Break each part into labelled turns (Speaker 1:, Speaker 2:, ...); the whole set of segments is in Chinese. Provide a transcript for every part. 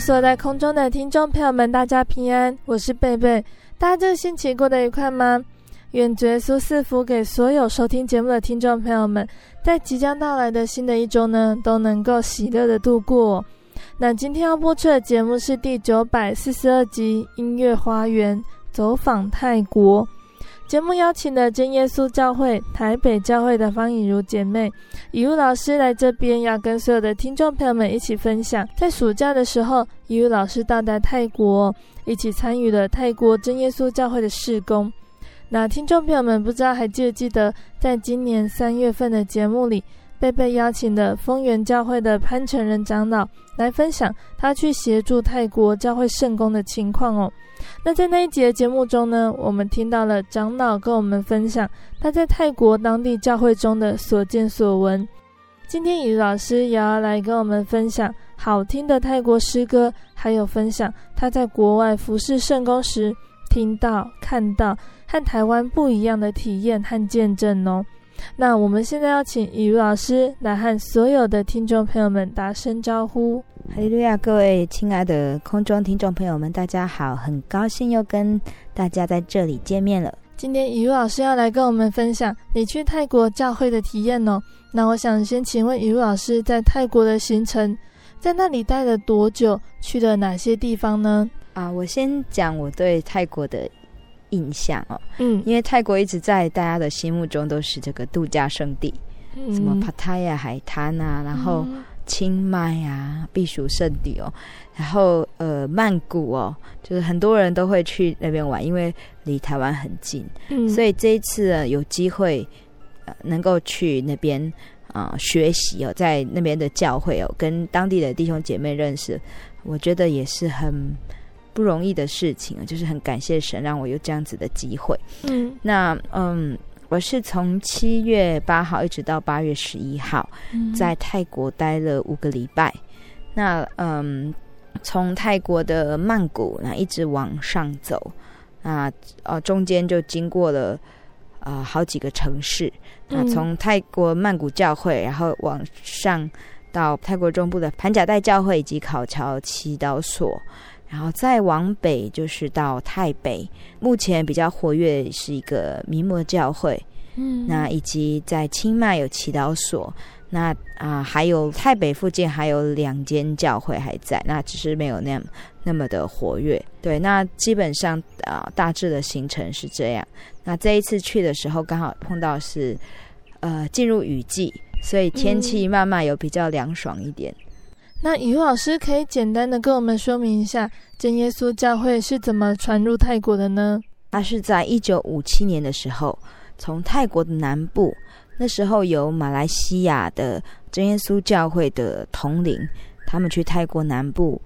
Speaker 1: 所有在空中的听众朋友们，大家平安，我是贝贝。大家这个星期过得愉快吗？愿主耶稣赐福给所有收听节目的听众朋友们，在即将到来的新的一周呢，都能够喜乐的度过。那今天要播出的节目是第九百四十二集《音乐花园》，走访泰国。节目邀请了真耶稣教会台北教会的方以如姐妹，以如老师来这边，要跟所有的听众朋友们一起分享，在暑假的时候，以如老师到达泰国，一起参与了泰国真耶稣教会的事工。那听众朋友们不知道还记不记得，在今年三月份的节目里，贝贝邀请的丰原教会的潘成仁长老来分享他去协助泰国教会圣工的情况哦。那在那一集的节目中呢，我们听到了长老跟我们分享他在泰国当地教会中的所见所闻。今天以如老师也要来跟我们分享好听的泰国诗歌，还有分享他在国外服侍圣工时听到、看到和台湾不一样的体验和见证哦。那我们现在要请雨露老师来和所有的听众朋友们打声招呼。
Speaker 2: 哈利路亚！各位亲爱的空中听众朋友们，大家好，很高兴又跟大家在这里见面了。
Speaker 1: 今天雨露老师要来跟我们分享你去泰国教会的体验哦。那我想先请问雨露老师在泰国的行程，在那里待了多久？去了哪些地方呢？
Speaker 2: 啊，我先讲我对泰国的印象哦。嗯，因为泰国一直在大家的心目中都是这个度假胜地，嗯、什么帕塔亚海滩啊，然后。嗯。清迈啊，避暑胜地哦，然后呃，曼谷哦，就是很多人都会去那边玩，因为离台湾很近，嗯，所以这一次呢，有机会呃能够去那边啊、呃、学习哦，在那边的教会哦，跟当地的弟兄姐妹认识，我觉得也是很不容易的事情，就是很感谢神让我有这样子的机会，嗯，那嗯。我是从七月八号一直到八月十一号，在泰国待了五个礼拜。那嗯，从泰国的曼谷那一直往上走，那呃中间就经过了呃好几个城市。那从泰国曼谷教会，然后往上到泰国中部的盘甲带教会以及考桥祈祷所。然后再往北就是到泰北，目前比较活跃是一个名模教会，嗯，那以及在清迈有祈祷所，那啊、呃、还有泰北附近还有两间教会还在，那只是没有那么那么的活跃。对，那基本上啊、呃、大致的行程是这样。那这一次去的时候刚好碰到是呃进入雨季，所以天气慢慢有比较凉爽一点。嗯
Speaker 1: 那以如老师可以简单的跟我们说明一下，真耶稣教会是怎么传入泰国的呢？
Speaker 2: 他是在一九五七年的时候，从泰国的南部，那时候由马来西亚的真耶稣教会的统领，他们去泰国南部，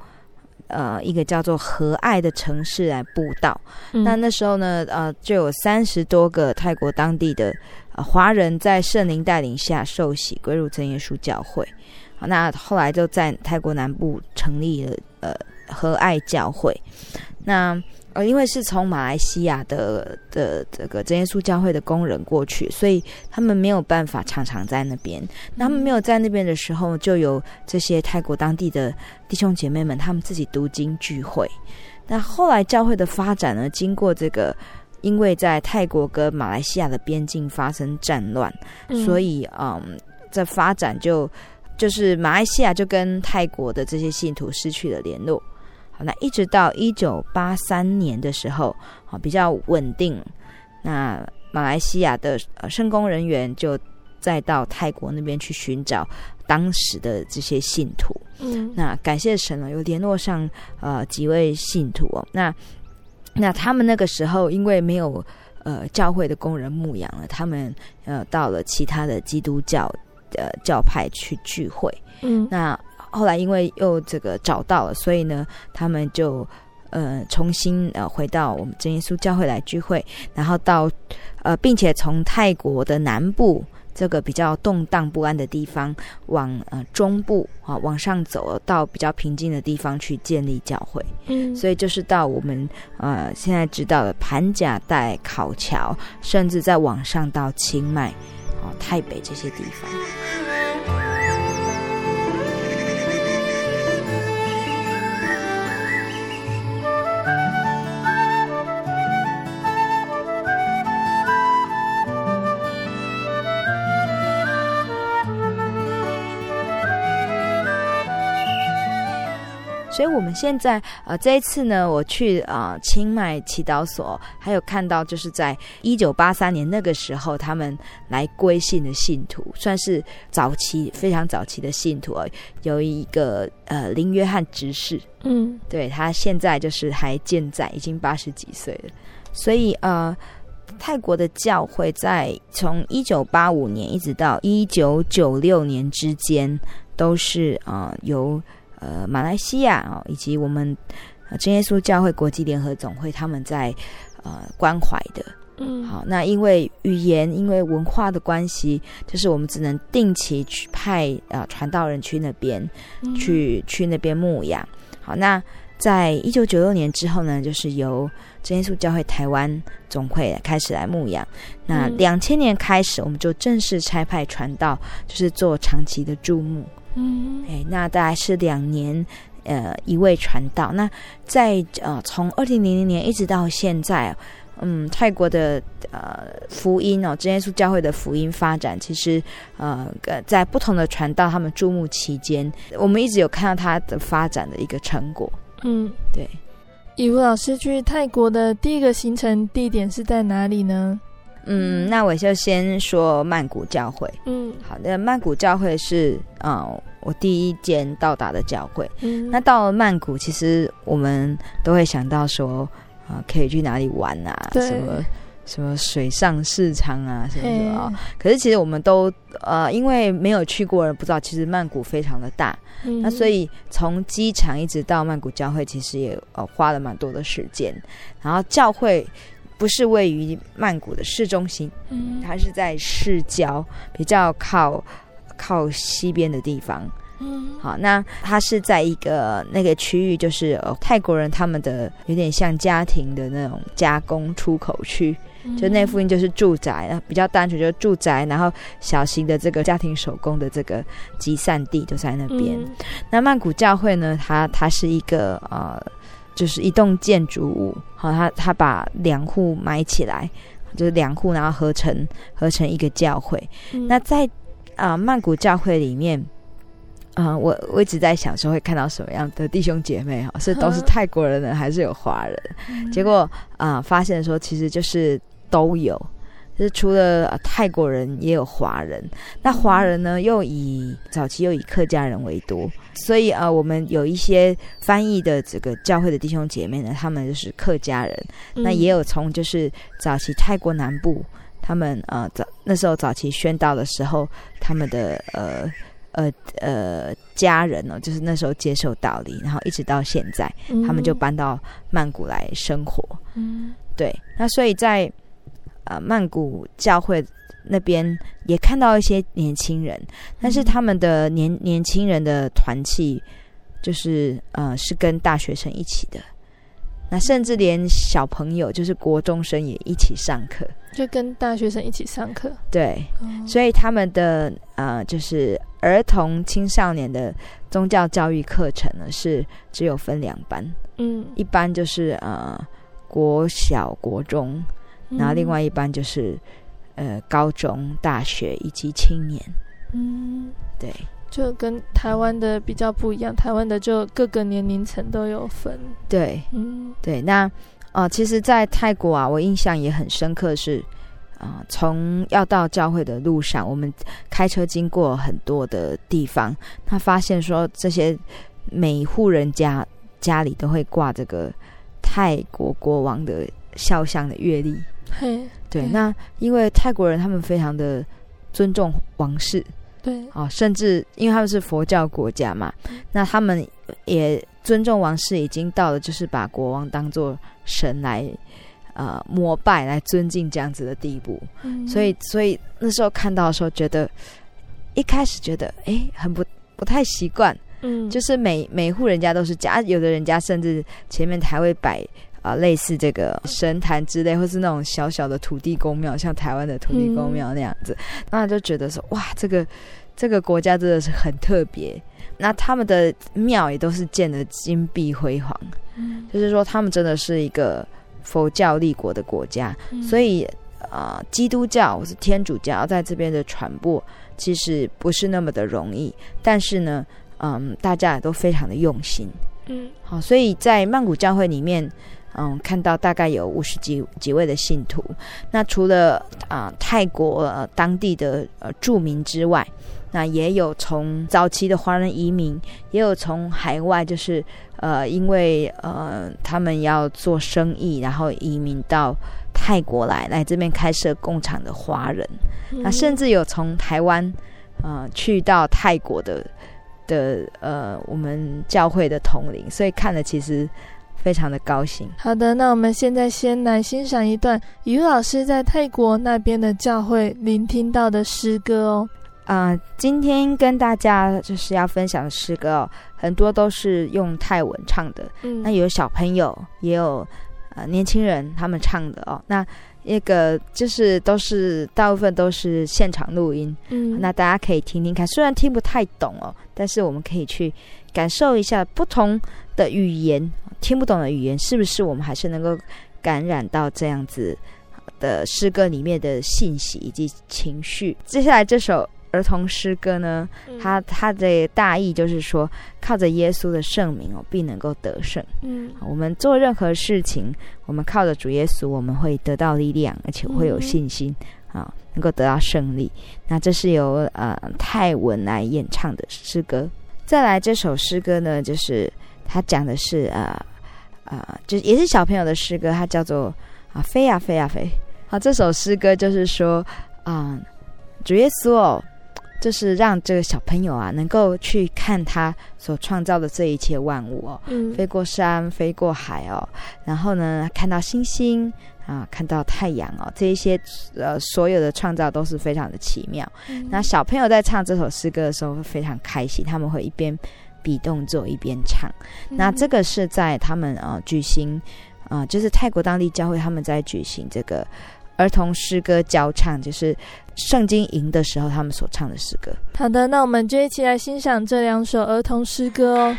Speaker 2: 呃，一个叫做和爱的城市来布道。嗯、那那时候呢，呃，就有三十多个泰国当地的呃华人在圣灵带领下受洗归入真耶稣教会。好，那后来就在泰国南部成立了呃和爱教会。那呃，因为是从马来西亚的的这个真耶稣教会的工人过去，所以他们没有办法常常在那边。那他们没有在那边的时候，就有这些泰国当地的弟兄姐妹们，他们自己读经聚会。那后来教会的发展呢，经过这个，因为在泰国跟马来西亚的边境发生战乱，嗯、所以嗯，在发展就就是马来西亚就跟泰国的这些信徒失去了联络。好那一直到一九八三年的时候，啊，比较稳定。那马来西亚的呃圣工人员就再到泰国那边去寻找当时的这些信徒。嗯，那感谢神了，有联络上呃几位信徒哦。那那他们那个时候因为没有呃教会的工人牧养了，他们呃到了其他的基督教的教派去聚会。嗯，那。后来因为又这个找到了，所以呢，他们就呃重新呃回到我们真耶稣教会来聚会，然后到呃，并且从泰国的南部这个比较动荡不安的地方往呃中部啊往上走，到比较平静的地方去建立教会。嗯，所以就是到我们呃现在知道的盘甲带、考桥，甚至再往上到清迈啊、台北这些地方。所以我们现在呃这一次呢，我去啊、呃、清迈祈祷所，还有看到就是在一九八三年那个时候，他们来归信的信徒，算是早期非常早期的信徒哦。有一个呃林约翰执事，嗯，对，他现在就是还健在，已经八十几岁了。所以呃，泰国的教会在从一九八五年一直到一九九六年之间，都是啊、呃、由。呃，马来西亚哦，以及我们真耶稣教会国际联合总会，他们在呃关怀的，嗯，好，那因为语言、因为文化的关系，就是我们只能定期去派呃传道人去那边，嗯、去去那边牧养。好，那在一九九六年之后呢，就是由真耶稣教会台湾总会开始来牧养。那两千年开始，我们就正式差派传道，就是做长期的注牧。嗯，哎，那大概是两年，呃，一位传道。那在呃，从二零零零年一直到现在，嗯，泰国的呃福音哦，真耶稣教会的福音发展，其实呃，在不同的传道他们注目期间，我们一直有看到他的发展的一个成果。嗯，对。
Speaker 1: 以武老师去泰国的第一个行程地点是在哪里呢？
Speaker 2: 嗯，那我就先说曼谷教会。嗯，好的，曼谷教会是啊、呃，我第一间到达的教会。嗯，那到了曼谷，其实我们都会想到说啊、呃，可以去哪里玩啊？什么什么水上市场啊，什么什么啊？可是其实我们都呃，因为没有去过，不知道其实曼谷非常的大。嗯，那所以从机场一直到曼谷教会，其实也呃花了蛮多的时间。然后教会。不是位于曼谷的市中心，嗯，它是在市郊，比较靠靠西边的地方。嗯，好，那它是在一个那个区域，就是、呃、泰国人他们的有点像家庭的那种加工出口区，嗯、就那附近就是住宅，比较单纯就是住宅，然后小型的这个家庭手工的这个集散地就在那边。嗯、那曼谷教会呢，它它是一个呃。就是一栋建筑物，好，他他把两户埋起来，就是两户，然后合成合成一个教会。嗯、那在啊、呃、曼谷教会里面，啊、呃，我我一直在想说会看到什么样的弟兄姐妹哈，是都是泰国人呢，还是有华人？嗯、结果啊、呃，发现说其实就是都有。就是除了泰国人，也有华人。那华人呢，又以早期又以客家人为多，所以啊、呃，我们有一些翻译的这个教会的弟兄姐妹呢，他们就是客家人。嗯、那也有从就是早期泰国南部，他们呃早那时候早期宣道的时候，他们的呃呃呃家人呢、哦，就是那时候接受道理，然后一直到现在，嗯、他们就搬到曼谷来生活。嗯，对。那所以在呃曼谷教会那边也看到一些年轻人，但是他们的年年轻人的团契就是呃是跟大学生一起的。那甚至连小朋友，就是国中生也一起上课，
Speaker 1: 就跟大学生一起上课。
Speaker 2: 对，哦、所以他们的呃，就是儿童青少年的宗教教育课程呢，是只有分两班。嗯，一班就是呃国小、国中，然后另外一班就是、嗯、呃高中、大学以及青年。嗯，对。
Speaker 1: 就跟台湾的比较不一样，台湾的就各个年龄层都有分。
Speaker 2: 对，嗯，对。那呃，其实，在泰国啊，我印象也很深刻是，啊，从要到教会的路上，我们开车经过很多的地方，他发现说，这些每户人家家里都会挂这个泰国国王的肖像的月历。嘿，对。那因为泰国人他们非常的尊重王室。
Speaker 1: 对，
Speaker 2: 啊，甚至因为他们是佛教国家嘛，那他们也尊重王室，已经到了就是把国王当做神来呃膜拜、来尊敬这样子的地步。嗯，所以，所以那时候看到的时候，觉得一开始觉得哎，很不不太习惯。嗯，就是每每户人家都是家，有的人家甚至前面还会摆啊、呃、类似这个神坛之类，或是那种小小的土地公庙，像台湾的土地公庙那样子，嗯、那就觉得说哇，这个。这个国家真的是很特别，那他们的庙也都是建的金碧辉煌，嗯，就是说他们真的是一个佛教立国的国家，嗯，所以啊，呃，基督教或是天主教在这边的传播其实不是那么的容易，但是呢，嗯，大家也都非常的用心，嗯，好，所以在曼谷教会里面，嗯，看到大概有五十几几位的信徒，那除了啊，呃，泰国，呃，当地的呃住民之外。那也有从早期的华人移民，也有从海外，就是呃，因为呃，他们要做生意，然后移民到泰国来，来这边开设工厂的华人。嗯、那甚至有从台湾呃去到泰国的的呃，我们教会的统领，所以看了其实非常的高兴。
Speaker 1: 好的，那我们现在先来欣赏一段于老师在泰国那边的教会聆听到的诗歌哦。
Speaker 2: 啊、呃，今天跟大家就是要分享的诗歌哦，很多都是用泰文唱的。嗯，那有小朋友，也有呃年轻人他们唱的哦。那那个就是都是大部分都是现场录音。嗯，那大家可以听听看，虽然听不太懂哦，但是我们可以去感受一下不同的语言，听不懂的语言是不是我们还是能够感染到这样子的诗歌里面的信息以及情绪。接下来这首。儿童诗歌呢，它它的大意就是说，靠着耶稣的圣名哦，必能够得胜。嗯，我们做任何事情，我们靠着主耶稣，我们会得到力量，而且会有信心啊、嗯，能够得到胜利。那这是由呃泰文来演唱的诗歌。再来这首诗歌呢，就是它讲的是啊啊、呃呃，就也是小朋友的诗歌，它叫做啊飞呀飞呀飞。好，这首诗歌就是说啊、呃，主耶稣哦。就是让这个小朋友啊，能够去看他所创造的这一切万物哦，嗯，飞过山，飞过海哦，然后呢，看到星星啊，看到太阳哦，这一些呃，所有的创造都是非常的奇妙。嗯。那小朋友在唱这首诗歌的时候会非常开心，他们会一边比动作一边唱。嗯。那这个是在他们呃举行啊，呃，就是泰国当地教会他们在举行这个。儿童诗歌教唱，就是圣经营的时候，他们所唱的诗歌。
Speaker 1: 好的，那我们就一起来欣赏这两首儿童诗歌哦。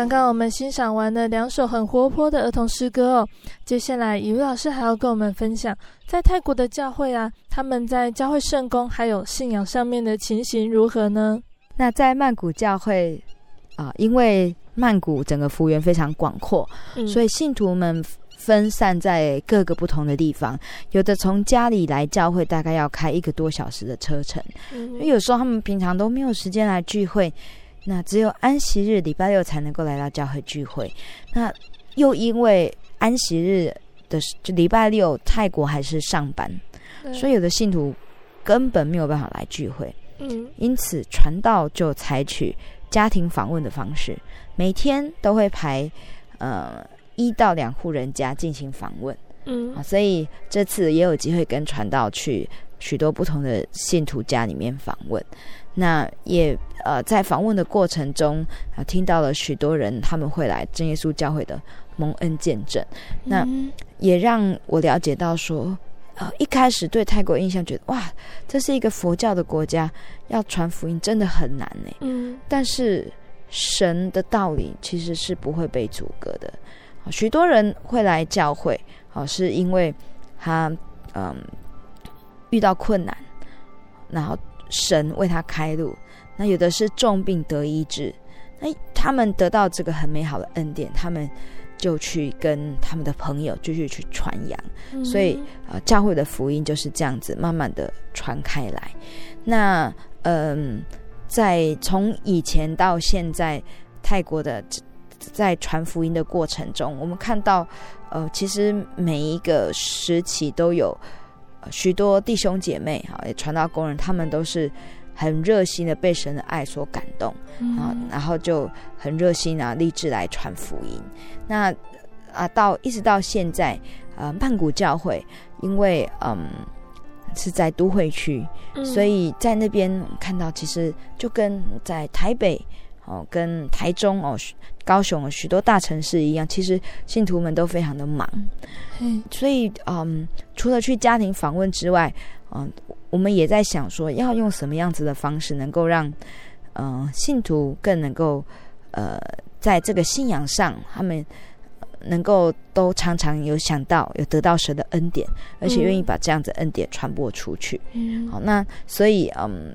Speaker 1: 刚刚我们欣赏完了两首很活泼的儿童诗歌哦，接下来以为老师还要跟我们分享，在泰国的教会啊，他们在教会圣工还有信仰上面的情形如何呢？
Speaker 2: 那在曼谷教会啊、呃，因为曼谷整个幅员非常广阔，嗯、所以信徒们分散在各个不同的地方，有的从家里来教会，大概要开一个多小时的车程，嗯、因为有时候他们平常都没有时间来聚会。那只有安息日礼拜六才能够来到教会聚会，那又因为安息日的就礼拜六泰国还是上班，所以有的信徒根本没有办法来聚会。嗯，因此传道就采取家庭访问的方式，每天都会排呃一到两户人家进行访问。嗯，啊，所以这次也有机会跟传道去许多不同的信徒家里面访问。那也呃，在访问的过程中啊，听到了许多人他们会来真耶稣教会的蒙恩见证。那也让我了解到说，呃，一开始对泰国印象觉得哇，这是一个佛教的国家，要传福音真的很难呢。嗯。但是神的道理其实是不会被阻隔的。许多人会来教会，啊，是因为他嗯遇到困难，然后。神为他开路，那有的是重病得医治，那他们得到这个很美好的恩典，他们就去跟他们的朋友继续去传扬，嗯、所以啊、呃，教会的福音就是这样子慢慢的传开来。那嗯，在从以前到现在，泰国的在传福音的过程中，我们看到呃，其实每一个时期都有。许多弟兄姐妹哈，也传道工人，他们都是很热心的，被神的爱所感动啊，嗯、然后就很热心啊，立志来传福音。那啊，到一直到现在，呃，曼谷教会因为嗯是在都会区，嗯、所以在那边看到，其实就跟在台北。哦，跟台中哦、高雄许多大城市一样，其实信徒们都非常的忙，嗯，所以嗯，除了去家庭访问之外，嗯，我们也在想说，要用什么样子的方式，能够让嗯信徒更能够呃，在这个信仰上，他们能够都常常有想到，有得到神的恩典，而且愿意把这样子恩典传播出去。嗯，好，那所以嗯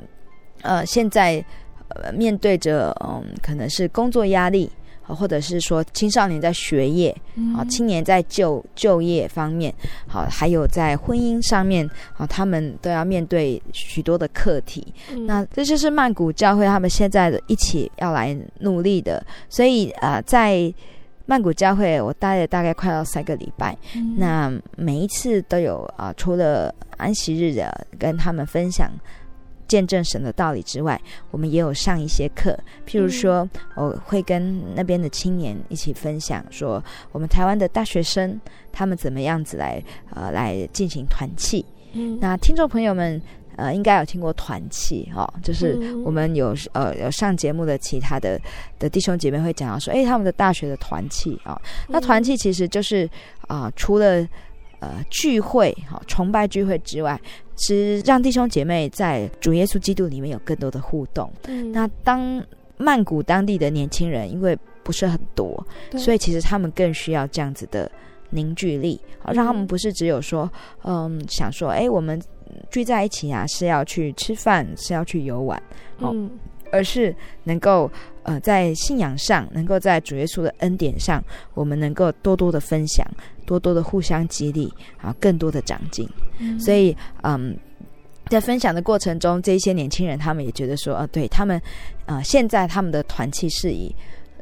Speaker 2: 呃，现在。呃，面对着嗯，可能是工作压力，或者是说青少年在学业，啊、嗯，青年在就就业方面，好，还有在婚姻上面，啊，他们都要面对许多的课题。嗯、那这就是曼谷教会他们现在的一起要来努力的。所以啊、呃，在曼谷教会，我待了大概快要三个礼拜。嗯、那每一次都有啊、呃，除了安息日的跟他们分享。见证神的道理之外，我们也有上一些课，譬如说，我会跟那边的青年一起分享，说我们台湾的大学生他们怎么样子来呃来进行团契。嗯，那听众朋友们呃应该有听过团契哦，就是我们有呃有上节目的其他的的弟兄姐妹会讲到说，诶，他们的大学的团契啊，那团契其实就是啊、呃、除了。呃，聚会哈，崇拜聚会之外，是让弟兄姐妹在主耶稣基督里面有更多的互动。嗯，那当曼谷当地的年轻人，因为不是很多，所以其实他们更需要这样子的凝聚力，好，让他们不是只有说，嗯，想说，哎，我们聚在一起啊，是要去吃饭，是要去游玩，嗯，而是能够呃，在信仰上，能够在主耶稣的恩典上，我们能够多多的分享。多多的互相激励啊，更多的长进。嗯、所以，嗯，在分享的过程中，这一些年轻人他们也觉得说，啊，对他们，啊，现在他们的团契是以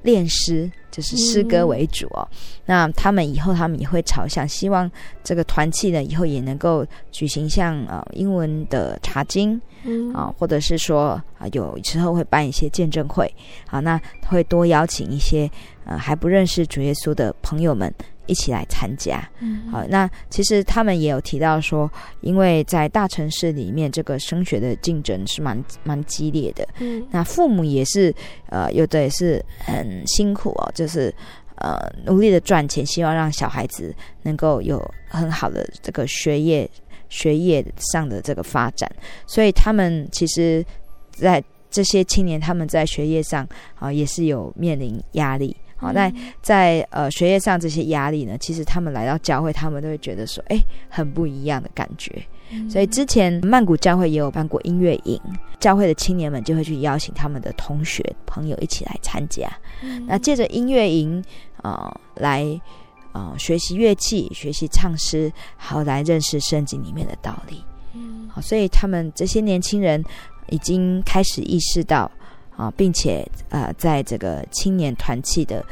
Speaker 2: 练诗，就是诗歌为主哦。嗯、那他们以后他们也会朝向，希望这个团契呢，以后也能够举行像呃英文的查经，嗯啊，或者是说啊有时候会办一些见证会，好，那会多邀请一些呃、啊、还不认识主耶稣的朋友们。一起来参加，嗯，好，那其实他们也有提到说，因为在大城市里面，这个升学的竞争是蛮蛮激烈的，嗯，那父母也是，呃，有的也是很辛苦哦，就是呃努力的赚钱，希望让小孩子能够有很好的这个学业学业上的这个发展，所以他们其实，在这些青年他们在学业上啊，也是有面临压力。好，那在呃学业上这些压力呢，其实他们来到教会，他们都会觉得说，哎，很不一样的感觉。所以之前曼谷教会也有办过音乐营，教会的青年们就会去邀请他们的同学朋友一起来参加。那借着音乐营啊、呃，来啊、呃、学习乐器，学习唱诗，好来认识圣经里面的道理。好，所以他们这些年轻人已经开始意识到啊，并且呃，在这个青年团契的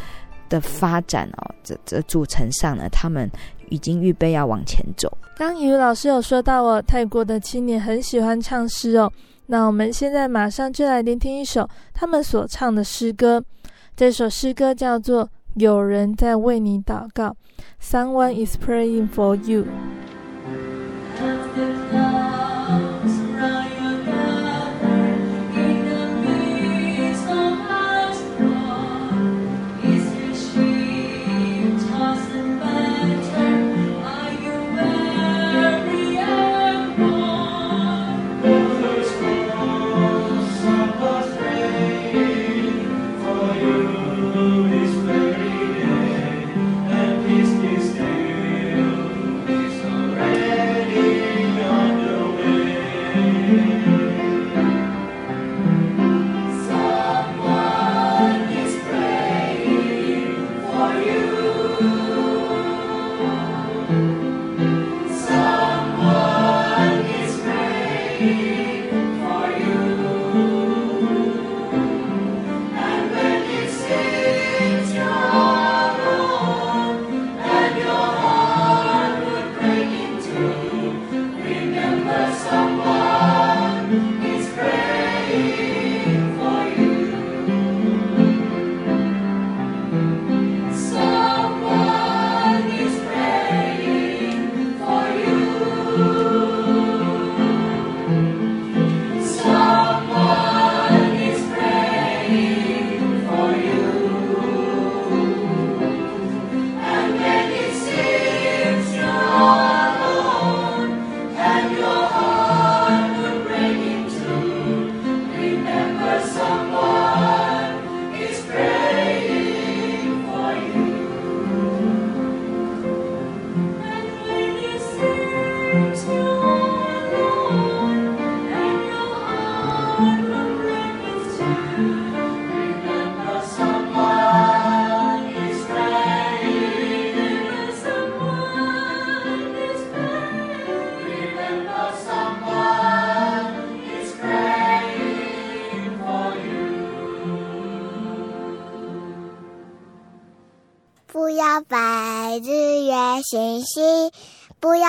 Speaker 2: 的发展哦，这这组成上呢，他们。已经预备要往前走。
Speaker 1: 刚以如老师有说到哦，泰国的青年很喜欢唱诗哦。那我们现在马上就来聆听一首他们所唱的诗歌。这首诗歌叫做《有人在为你祷告》，Someone is praying for you。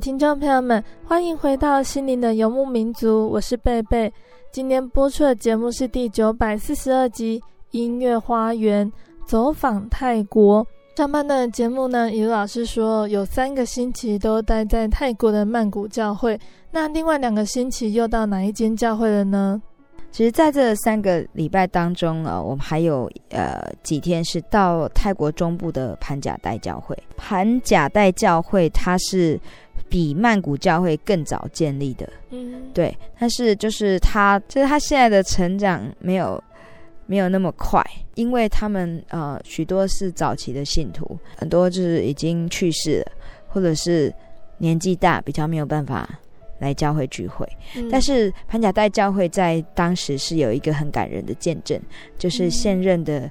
Speaker 1: 听众朋友们，欢迎回到心灵的游牧民族，我是贝贝。今天播出的节目是第九百四十二集《音乐花园走访泰国》。上半段的节目呢，雨老师说有三个星期都待在泰国的曼谷教会，那另外两个星期又到哪一间教会了呢？
Speaker 2: 其实，在这三个礼拜当中啊，我们还有呃几天是到泰国中部的盘甲代教会。盘甲代教会它是比曼谷教会更早建立的，嗯，对。但是就是他，就是他现在的成长没有没有那么快，因为他们呃许多是早期的信徒，很多就是已经去世了，或者是年纪大，比较没有办法。来教会聚会，嗯、但是潘甲代教会在当时是有一个很感人的见证，就是现任的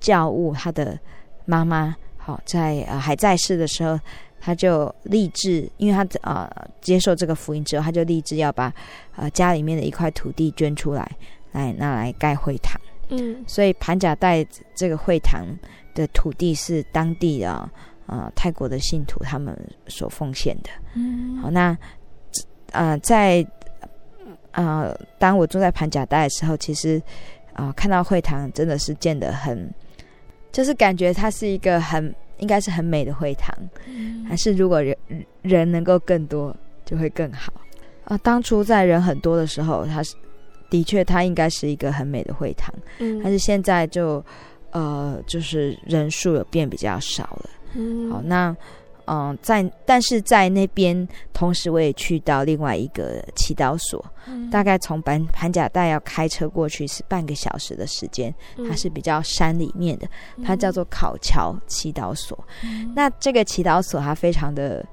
Speaker 2: 教务他的妈妈，好在呃还在世的时候，他就立志，因为他呃接受这个福音之后，他就立志要把呃家里面的一块土地捐出来，来拿来盖会堂。嗯，所以盘甲带这个会堂的土地是当地的呃泰国的信徒他们所奉献的。嗯，好那。呃，在呃，当我住在盘甲带的时候，其实啊、呃，看到会堂真的是建得很，就是感觉它是一个很应该是很美的会堂，嗯、还是如果人人能够更多就会更好啊、呃。当初在人很多的时候，它是的确它应该是一个很美的会堂，嗯，但是现在就呃，就是人数有变比较少了，嗯，好那。嗯，在但是在那边，同时我也去到另外一个祈祷所，嗯、大概从板盘甲带要开车过去是半个小时的时间，嗯、它是比较山里面的，它叫做考桥祈祷所。嗯、那这个祈祷所它非常的、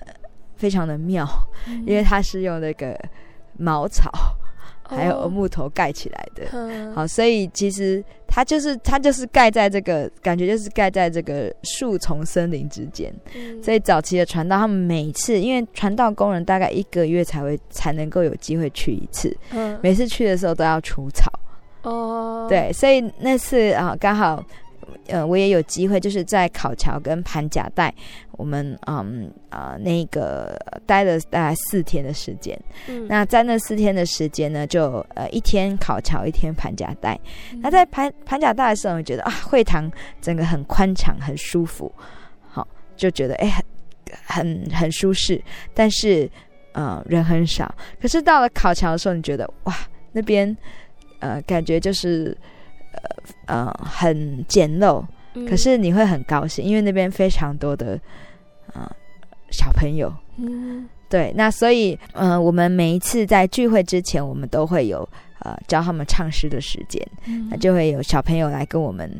Speaker 2: 呃、非常的妙，嗯、因为它是用那个茅草。还有木头盖起来的，哦、好，所以其实它就是它就是盖在这个感觉就是盖在这个树丛森林之间。嗯、所以早期的传道，他们每次因为传道工人大概一个月才会才能够有机会去一次，嗯、每次去的时候都要除草。哦，对，所以那次啊刚好。呃，我也有机会，就是在考桥跟盘甲带，我们嗯啊、呃、那个待了大概四天的时间。嗯，那在那四天的时间呢，就呃一天考桥，一天盘甲带。嗯、那在盘盘甲带的时候，我觉得啊，会堂整个很宽敞，很舒服，好，就觉得哎很很很舒适。但是呃人很少。可是到了考桥的时候，你觉得哇，那边呃感觉就是。呃呃，很简陋，可是你会很高兴，因为那边非常多的啊、呃、小朋友。嗯，对，那所以呃，我们每一次在聚会之前，我们都会有呃教他们唱诗的时间，嗯、那就会有小朋友来跟我们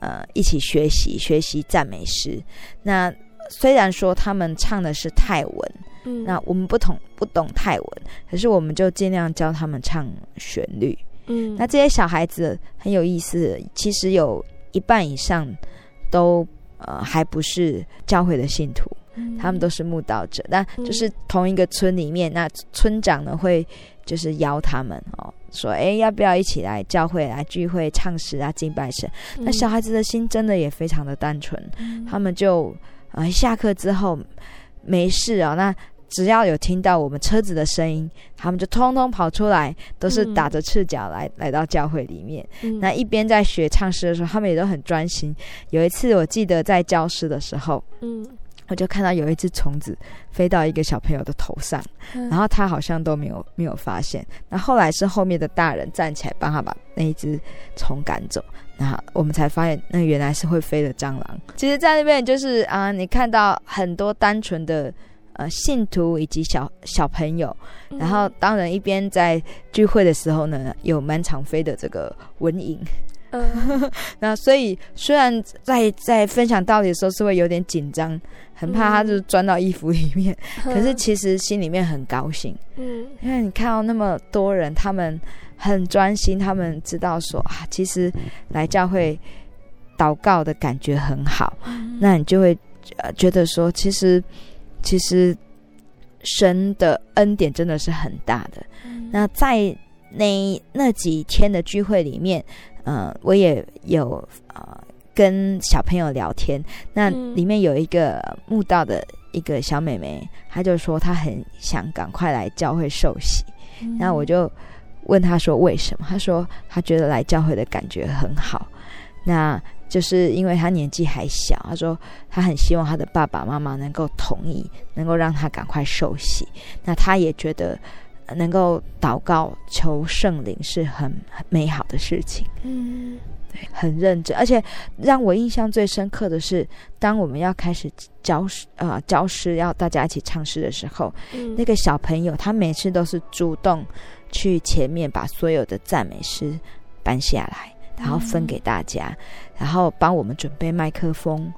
Speaker 2: 呃一起学习学习赞美诗。那虽然说他们唱的是泰文，嗯，那我们不懂不懂泰文，可是我们就尽量教他们唱旋律。嗯，那这些小孩子很有意思，其实有一半以上都呃还不是教会的信徒，嗯、他们都是慕道者。那就是同一个村里面，那村长呢会就是邀他们哦，说哎要不要一起来教会来聚会唱诗啊敬拜神？嗯、那小孩子的心真的也非常的单纯，嗯、他们就呃下课之后没事啊、哦、那。只要有听到我们车子的声音，他们就通通跑出来，都是打着赤脚来、嗯、来到教会里面。嗯、那一边在学唱诗的时候，他们也都很专心。有一次，我记得在教室的时候，嗯，我就看到有一只虫子飞到一个小朋友的头上，嗯、然后他好像都没有没有发现。那后来是后面的大人站起来帮他把那一只虫赶走，那我们才发现那原来是会飞的蟑螂。其实，在那边就是啊，你看到很多单纯的。呃，信徒以及小小朋友，嗯、然后当然一边在聚会的时候呢，有满场飞的这个蚊蝇，嗯，那所以虽然在在分享道理的时候是会有点紧张，很怕他就钻到衣服里面，嗯，可是其实心里面很高兴。嗯，因为你看到那么多人，他们很专心，他们知道说啊，其实来教会祷告的感觉很好，嗯，那你就会呃觉得说，其实其实神的恩典真的是很大的。嗯，那在那那几天的聚会里面。嗯、呃，我也有呃跟小朋友聊天，那里面有一个慕道的一个小妹妹，她就说她很想赶快来教会受洗，那、嗯、我就问她说为什么？她说她觉得来教会的感觉很好，那就是因为他年纪还小，他说他很希望他的爸爸妈妈能够同意，能够让他赶快受洗，那他也觉得。能够祷告求圣灵是很很美好的事情，嗯，对，很认真，而且让我印象最深刻的是，当我们要开始教诗啊、呃、教诗，要大家一起唱诗的时候，嗯，那个小朋友他每次都是主动去前面把所有的赞美诗搬下来，然后分给大家，嗯、然后帮我们准备麦克风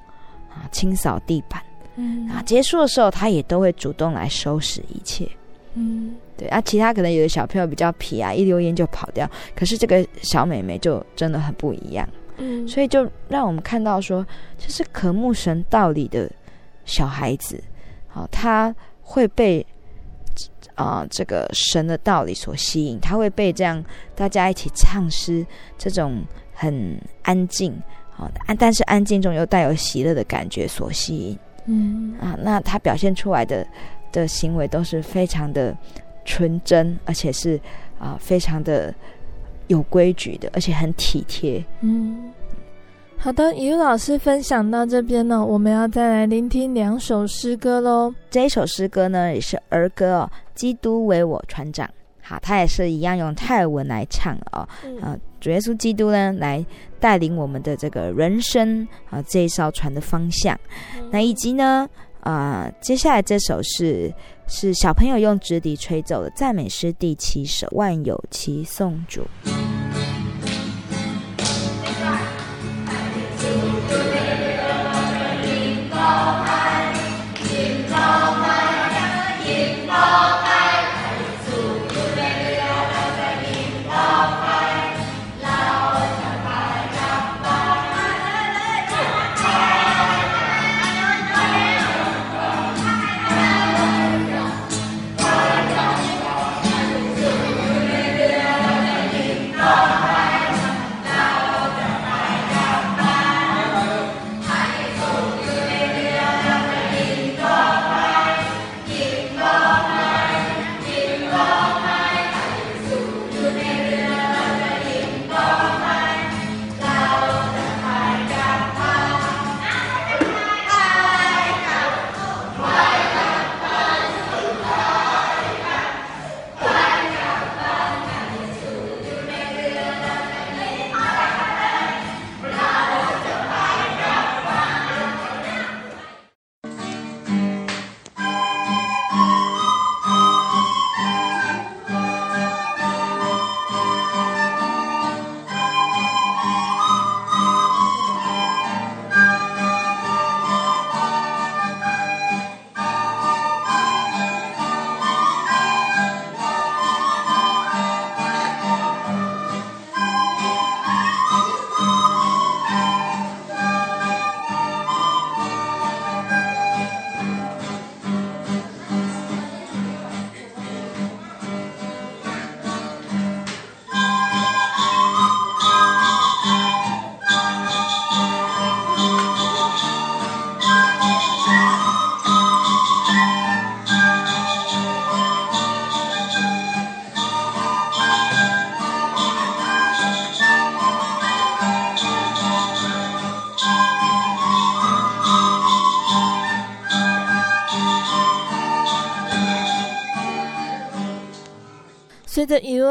Speaker 2: 啊，清扫地板，嗯，啊，结束的时候他也都会主动来收拾一切。嗯，对啊，其他可能有的小朋友比较皮啊，一溜烟就跑掉。可是这个小妹妹就真的很不一样，嗯，所以就让我们看到说，就是渴慕神道理的小孩子，好，他会被啊、呃、这个神的道理所吸引，他会被这样大家一起唱诗这种很安静，好，安但是安静中又带有喜乐的感觉所吸引，嗯啊，那他表现出来的。的行为都是非常的纯真，而且是啊、呃、非常的有规矩的，而且很体贴。嗯，
Speaker 1: 好的，雨老师分享到这边呢，我们要再来聆听两首诗歌喽。
Speaker 2: 这一首诗歌呢也是儿歌哦，《基督为我传讲》。好，他也是一样用泰文来唱哦。主耶稣基督呢来带领我们的这个人生啊这一艘船的方向。嗯、那以及呢？啊、呃，接下来这首是是小朋友用直笛吹奏的赞美诗第七首《万有齐颂主》。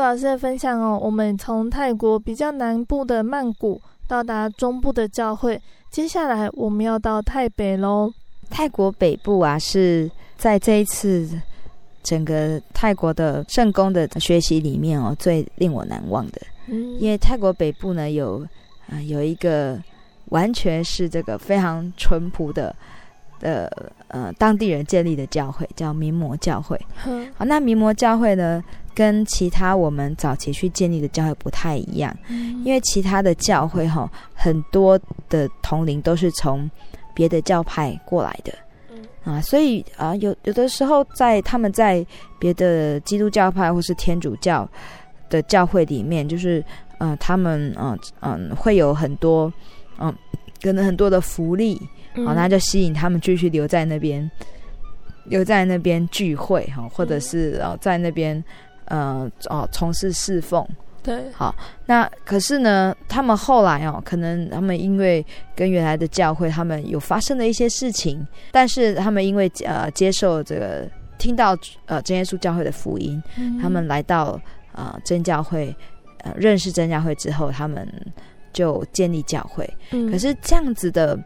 Speaker 1: 老师的分享哦，我们从泰国比较南部的曼谷到达中部的教会，接下来我们要到泰北喽。
Speaker 2: 泰国北部啊，是在这一次整个泰国的圣工的学习里面哦，最令我难忘的。嗯，因为泰国北部呢有呃，有一个完全是这个非常淳朴的的呃当地人建立的教会，叫民摩教会。
Speaker 1: 嗯、
Speaker 2: 好，那民摩教会呢，跟其他我们早期去建立的教会不太一样，
Speaker 1: 嗯、
Speaker 2: 因为其他的教会哈、哦，很多的同龄都是从别的教派过来的。啊，所以啊，有有的时候在他们在别的基督教派或是天主教的教会里面，就是呃，他们嗯嗯会有很多嗯可能很多的福利，好、啊，那就吸引他们继续留在那边，留在那边聚会哈，或者是哦在那边呃哦从事侍奉。
Speaker 1: 对，
Speaker 2: 好，那可是呢，他们后来哦，可能他们因为跟原来的教会，他们有发生了一些事情，但是他们因为呃接受这个听到呃真耶稣教会的福音，嗯、他们来到呃真教会，呃认识真教会之后，他们就建立教会。
Speaker 1: 嗯、可
Speaker 2: 是这样子的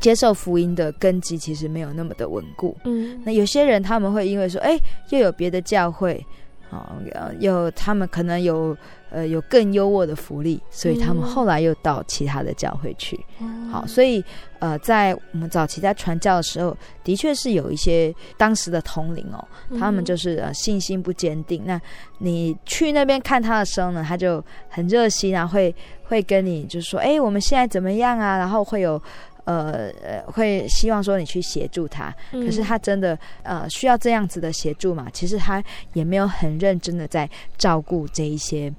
Speaker 2: 接受福音的根基其实没有那么的稳固。
Speaker 1: 嗯，
Speaker 2: 那有些人他们会因为说，哎，又有别的教会。啊，有他们可能有呃有更优渥的福利，所以他们后来又到其他的教会去。
Speaker 1: 嗯、
Speaker 2: 好，所以呃，在我们早期在传教的时候，的确是有一些当时的同龄哦，他们就是呃信心不坚定。那你去那边看他的时候呢，他就很热心啊，会会跟你就是说，哎，我们现在怎么样啊？然后会有。呃呃，会希望说你去协助他，可是他真的呃需要这样子的协助嘛？其实他也没有很认真的在照顾这一些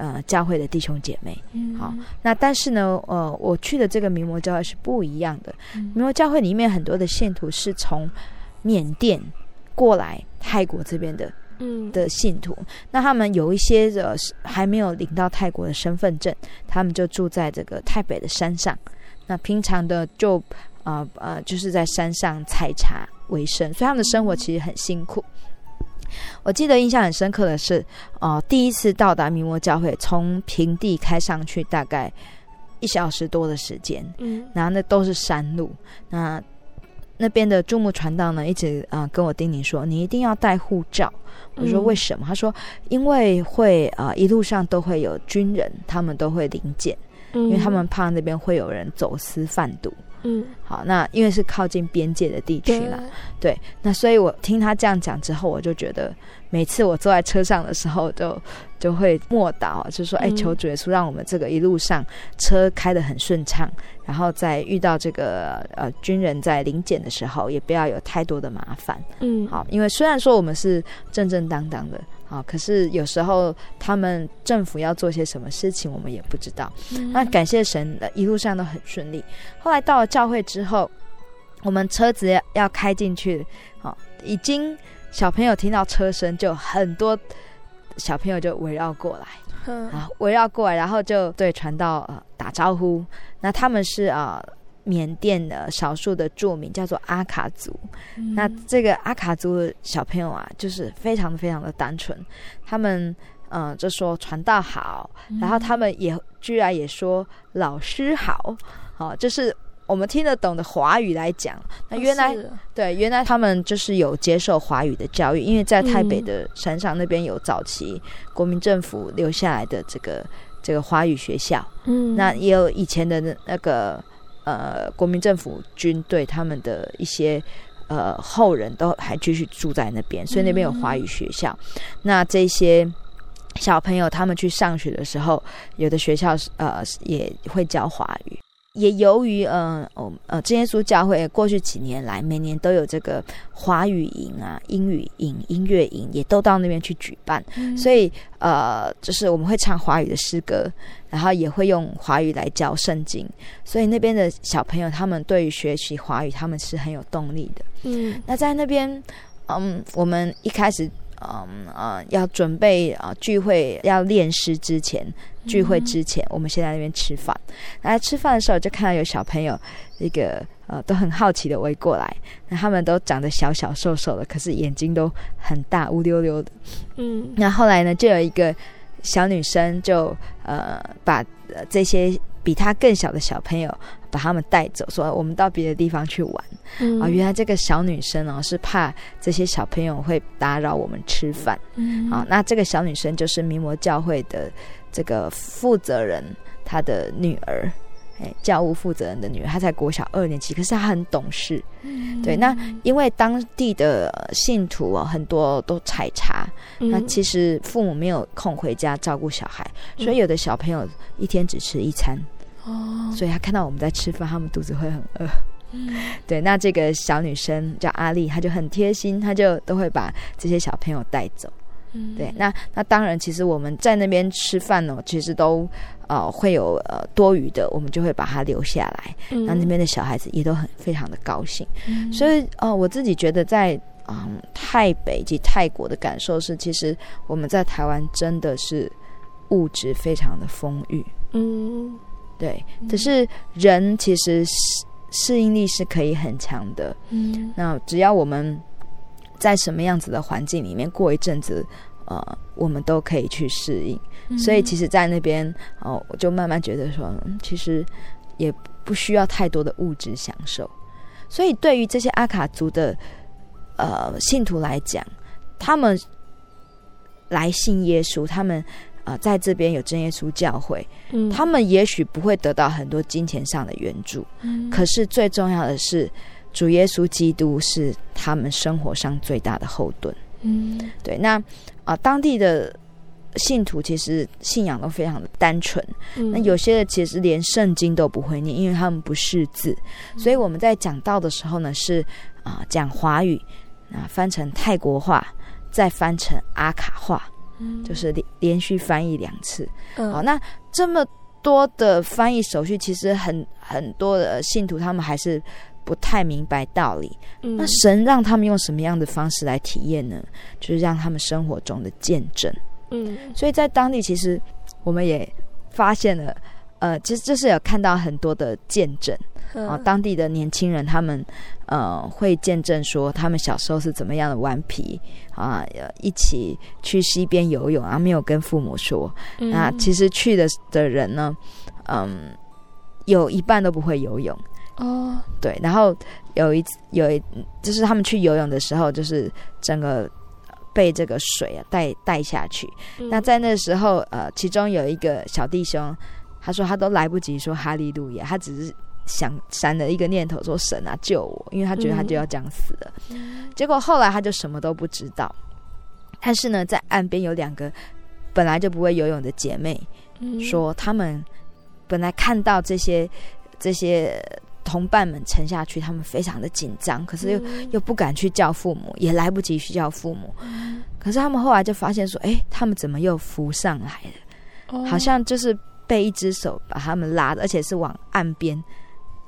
Speaker 2: 呃教会的弟兄姐妹。
Speaker 1: 嗯，
Speaker 2: 好，那但是呢，呃，我去的这个明摩教会是不一样的。
Speaker 1: 嗯，
Speaker 2: 明摩教会里面很多的信徒是从缅甸过来泰国这边的，
Speaker 1: 嗯
Speaker 2: 的信徒。那他们有一些的还没有领到泰国的身份证，他们就住在这个泰北的山上。那平常的就呃呃，就是在山上采茶为生，所以他们的生活其实很辛苦。我记得印象很深刻的是，呃，第一次到达明摩教会，从平地开上去大概一小时多的时间，
Speaker 1: 嗯，
Speaker 2: 然后那都是山路。那那边的驻牧传道呢，一直啊、呃、跟我叮咛说，你一定要带护照。我说为什么？嗯、他说因为会啊、呃、一路上都会有军人，他们都会临检。因为他们怕那边会有人走私贩毒，
Speaker 1: 嗯，
Speaker 2: 好，那因为是靠近边界的地区嘛，对，对，那所以我听他这样讲之后，我就觉得每次我坐在车上的时候就，就就会默祷，就说，哎、欸，求主耶稣让我们这个一路上车开得很顺畅，然后在遇到这个呃军人在临检的时候，也不要有太多的麻烦，
Speaker 1: 嗯，
Speaker 2: 好，因为虽然说我们是正正当当的。啊！可是有时候他们政府要做些什么事情，我们也不知道。嗯、那感谢神的，一路上都很顺利。后来到了教会之后，我们车子要要开进去，啊，已经小朋友听到车声，就很多小朋友就围绕过来，
Speaker 1: 嗯、
Speaker 2: 啊，围绕过来，然后就对传道呃打招呼。那他们是啊。缅甸的少数的住民叫做阿卡族，嗯、那这个阿卡族的小朋友啊，就是非常非常的单纯，他们嗯、呃、就说传道好，嗯、然后他们也居然也说老师好，好、哦，就是我们听得懂的华语来讲。那原来、哦、对，原来他们就是有接受华语的教育，因为在台北的山上那边有早期国民政府留下来的这个这个华语学校，
Speaker 1: 嗯，
Speaker 2: 那也有以前的那个。呃，国民政府军队他们的一些呃后人都还继续住在那边，所以那边有华语学校。那这些小朋友他们去上学的时候，有的学校呃也会教华语。也由于呃哦呃真耶稣教会过去几年来每年都有这个华语营啊、英语营、音乐营，也都到那边去举办，嗯、所以呃就是我们会唱华语的诗歌，然后也会用华语来教圣经，所以那边的小朋友他们对于学习华语他们是很有动力的。
Speaker 1: 嗯，那
Speaker 2: 在那边，嗯，我们一开始。嗯呃，要准备啊、呃、聚会要练诗之前，聚会之前，嗯、我们先在那边吃饭。来吃饭的时候，就看到有小朋友，一个呃都很好奇的围过来。那他们都长得小小瘦瘦的，可是眼睛都很大，乌溜溜的。
Speaker 1: 嗯，
Speaker 2: 那后来呢，就有一个小女生就呃把、呃、这些比她更小的小朋友。把他们带走，说我们到别的地方去玩。
Speaker 1: 嗯、
Speaker 2: 啊，原来这个小女生哦，是怕这些小朋友会打扰我们吃饭。
Speaker 1: 嗯，
Speaker 2: 啊，那这个小女生就是名模教会的这个负责人他的女儿。哎教务负责人的女儿，她在国小二年级，可是她很懂事。嗯、对，那因为当地的信徒哦，很多都采茶，嗯、那其实父母没有空回家照顾小孩，嗯、所以有的小朋友一天只吃一餐。哦，所以他看到我们在吃饭，他们肚子会很饿。嗯、对，那这个小女生叫阿丽，她就很贴心，她就都会把这些小朋友带走。嗯，对，那那当然，其实我们在那边吃饭呢，其实都。呃，会有呃多余的，我们就会把它留下来。嗯，那那边的小孩子也都很非常的高兴。嗯，所以呃，我自己觉得在嗯泰北及泰国的感受是，其实我们在台湾真的是物质非常的丰裕。嗯，对。可是人其实适适应力是可以很强的。嗯，那只要我们在什么样子的环境里面过一阵子。呃，我们都可以去适应，嗯、所以其实，在那边哦，我就慢慢觉得说，其实也不需要太多的物质享受。所以，对于这些阿卡族的呃信徒来讲，他们来信耶稣，他们呃在这边有真耶稣教会，嗯、他们也许不会得到很多金钱上的援助，嗯、可是最重要的是，主耶稣基督是他们生活上最大的后盾。嗯，对，那。啊，当地的信徒其实信仰都非常的单纯。嗯、那有些人其实连圣经都不会念，因为他们不识字。嗯、所以我们在讲道的时候呢，是啊讲华语，啊翻成泰国话，再翻成阿卡话，嗯、就是连连续翻译两次。嗯、好，那这么多的翻译手续，其实很很多的信徒他们还是。不太明白道理，嗯、那神让他们用什么样的方式来体验呢？就是让他们生活中的见证。嗯，所以在当地其实我们也发现了，呃，其实就是有看到很多的见证啊、呃。当地的年轻人他们呃会见证说，他们小时候是怎么样的顽皮啊，一起去溪边游泳啊，没有跟父母说。嗯、那其实去的的人呢，嗯，有一半都不会游泳。哦，对，然后有一次，有一就是他们去游泳的时候，就是整个被这个水啊带带下去。嗯、那在那时候，呃，其中有一个小弟兄，他说他都来不及说哈利路亚，他只是想闪了一个念头说神啊救我，因为他觉得他就要这样死了。嗯、结果后来他就什么都不知道。但是呢，在岸边有两个本来就不会游泳的姐妹，嗯、说他们本来看到这些这些。同伴们沉下去，他们非常的紧张，可是又、嗯、又不敢去叫父母，也来不及去叫父母。嗯、可是他们后来就发现说，哎、欸，他们怎么又浮上来了？哦、好像就是被一只手把他们拉的，而且是往岸边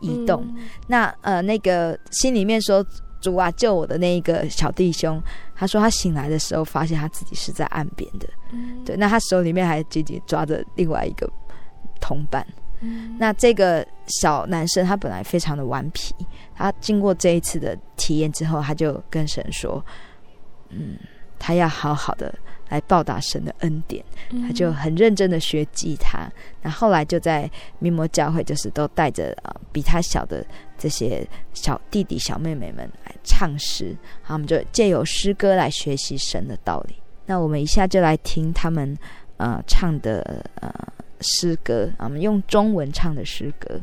Speaker 2: 移动。嗯、那呃，那个心里面说主啊救我的那一个小弟兄，他说他醒来的时候发现他自己是在岸边的。嗯、对，那他手里面还紧紧抓着另外一个同伴。那这个小男生他本来非常的顽皮，他经过这一次的体验之后，他就跟神说：“嗯，他要好好的来报答神的恩典。”他就很认真的学吉他。那后来就在密摩教会，就是都带着啊比他小的这些小弟弟小妹妹们来唱诗，好，我们就借由诗歌来学习神的道理。那我们一下就来听他们呃唱的呃。诗歌啊，我们用中文唱的诗歌。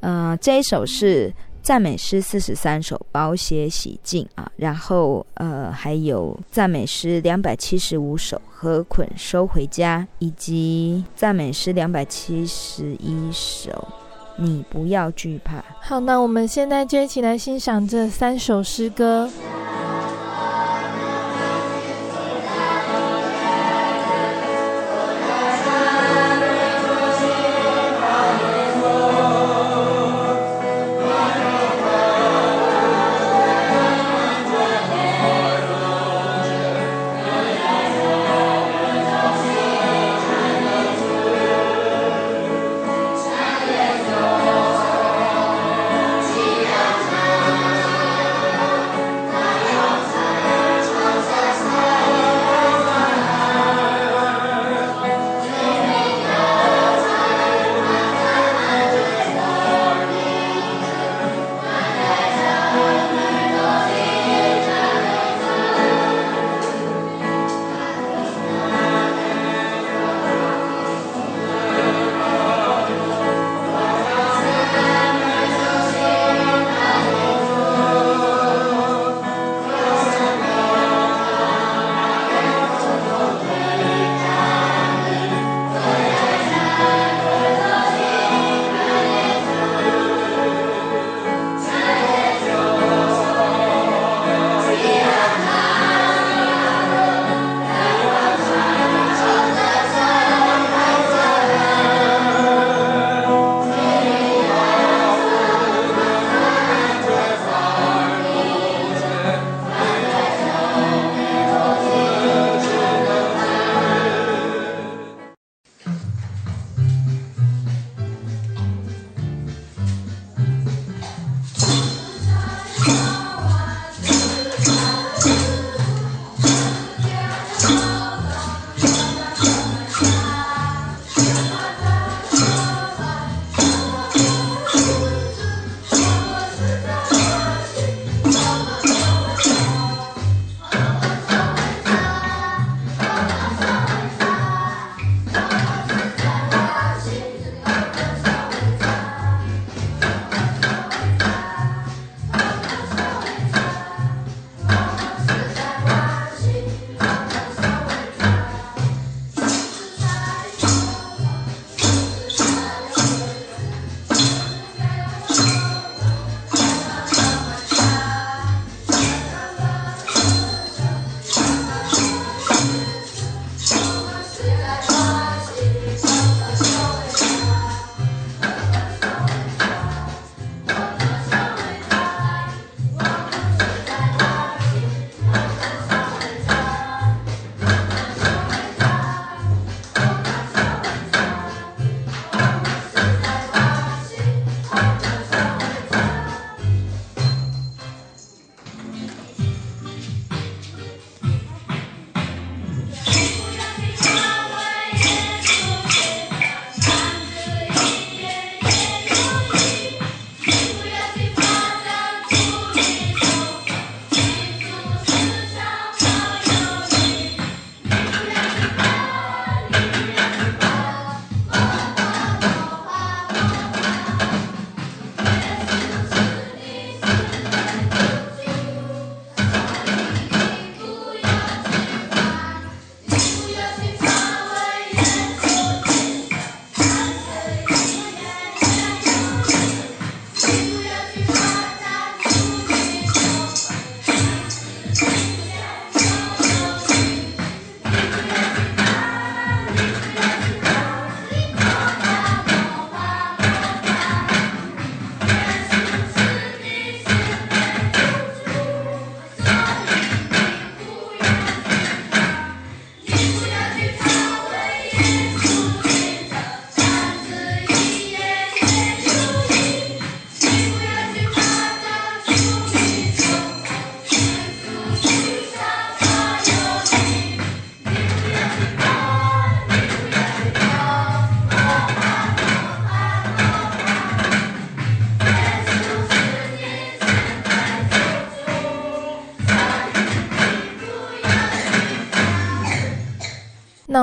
Speaker 2: 呃，这一首是赞美诗四十三首，包写洗净啊。然后呃，还有赞美诗两百七十五首，禾捆收回家，以及赞美诗两百七十一首，你不要惧怕。
Speaker 1: 好，那我们现在就一起来欣赏这三首诗歌。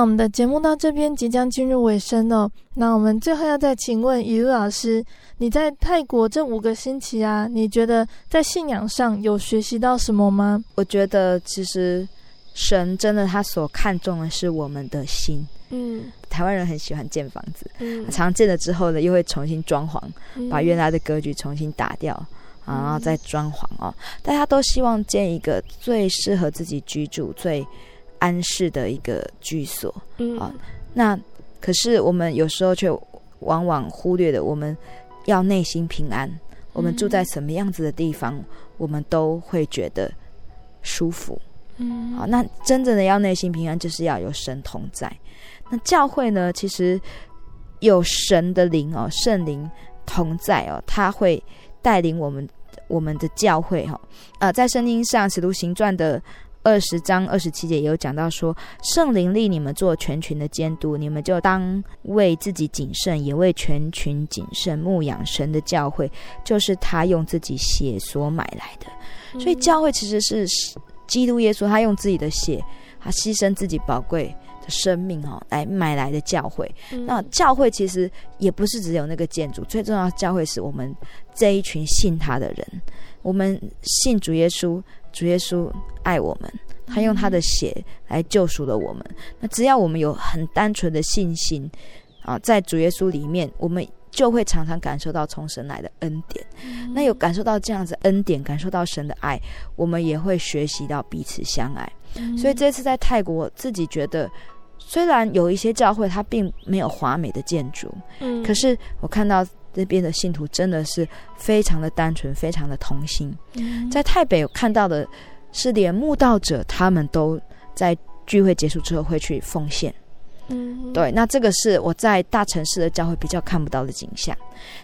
Speaker 1: 那我们的节目到这边即将进入尾声哦。那我们最后要再请问以如老师，你在泰国这五个星期啊，你觉得在信仰上有学习到什么吗？
Speaker 2: 我觉得其实神真的他所看重的是我们的心。嗯，台湾人很喜欢建房子，嗯，常建了之后呢，又会重新装潢，嗯，把原来的格局重新打掉，嗯，然后再装潢哦。大家都希望建一个最适合自己居住、最安适的一个居所，嗯啊。那可是我们有时候却往往忽略了，我们要内心平安。我们住在什么样子的地方，我们都会觉得舒服。嗯，好，那真正的要内心平安，就是要有神同在。那教会呢，其实有神的灵哦，圣灵同在哦，他会带领我们我们的教会哈、哦。呃，在圣经上，《使徒行传》的二十章二十七节也有讲到说，圣灵立你们做全群的监督，你们就当为自己谨慎，也为全群谨慎，牧养神的教会，就是他用自己血所买来的。所以教会其实是。基督耶稣，他用自己的血，他牺牲自己宝贵的生命哦，来买来的教会。嗯。那教会其实也不是只有那个建筑，最重要的教会是我们这一群信他的人。我们信主耶稣，主耶稣爱我们，他用他的血来救赎了我们。那只要我们有很单纯的信心啊，在主耶稣里面，我们。就会常常感受到从神来的恩典，嗯，那有感受到这样子恩典，感受到神的爱，我们也会学习到彼此相爱。嗯，所以这次在泰国，我自己觉得，虽然有一些教会它并没有华美的建筑，嗯，可是我看到这边的信徒真的是非常的单纯，非常的同心。嗯，在泰北看到的是，连慕道者他们都在聚会结束之后会去奉献。嗯，对，那这个是我在大城市的教会比较看不到的景象。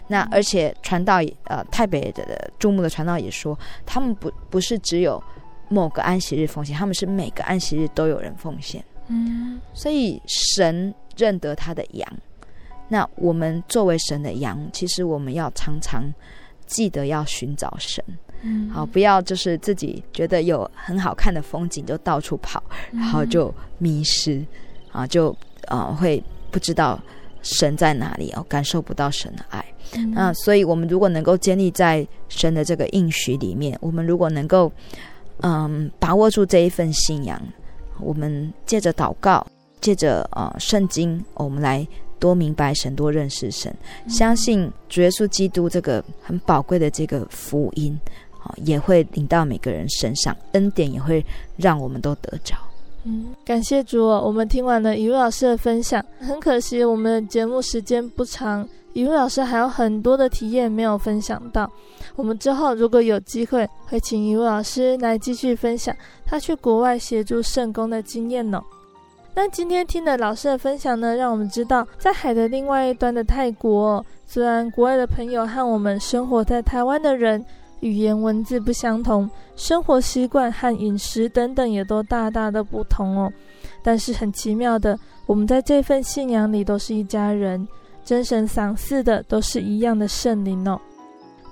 Speaker 2: 那而且传道，呃，泰北的注目的传道也说，他们不不是只有某个安息日奉献，他们是每个安息日都有人奉献。嗯，所以神认得他的羊。那我们作为神的羊，其实我们要常常记得要寻找神。嗯，好，不要就是自己觉得有很好看的风景就到处跑，然后就迷失，啊，就。啊、呃，会不知道神在哪里哦，感受不到神的爱。嗯、那所以，我们如果能够建立在神的这个应许里面，我们如果能够嗯把握住这一份信仰，我们借着祷告，借着啊、呃、圣经，我们来多明白神，多认识神，嗯、相信主耶稣基督这个很宝贵的这个福音啊、呃，也会领到每个人身上，恩典也会让我们都得着。
Speaker 1: 嗯，感谢主哦，我们听完了以如老师的分享。很可惜，我们的节目时间不长，以如老师还有很多的体验没有分享到。我们之后如果有机会，会请以如老师来继续分享他去国外协助圣工的经验呢。那今天听了老师的分享呢，让我们知道，在海的另外一端的泰国，虽然国外的朋友和我们生活在台湾的人，语言文字不相同，生活习惯和饮食等等也都大大的不同哦。但是很奇妙的，我们在这份信仰里都是一家人，真神赏赐的都是一样的圣灵哦。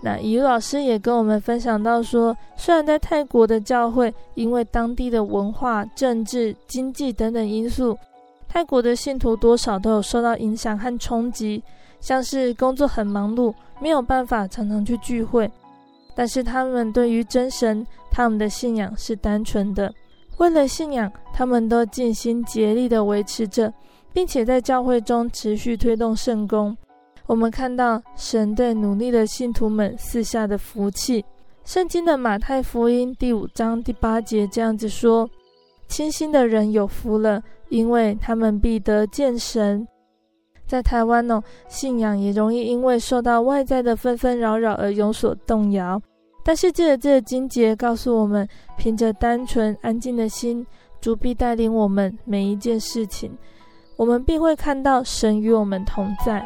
Speaker 1: 那以如老师也跟我们分享到说，虽然在泰国的教会因为当地的文化、政治、经济等等因素，泰国的信徒多少都有受到影响和冲击，像是工作很忙碌，没有办法常常去聚会。但是他们对于真神，他们的信仰是单纯的。为了信仰，他们都尽心竭力地维持着，并且在教会中持续推动圣工。我们看到神对努力的信徒们赐下的福气。圣经的马太福音第五章第八节这样子说：“清心的人有福了，因为他们必得见神。”在台湾哦，信仰也容易因为受到外在的纷纷扰扰而有所动摇。但是借着这个经节告诉我们，凭着单纯安静的心，主必带领我们每一件事情，我们必会看到神与我们同在。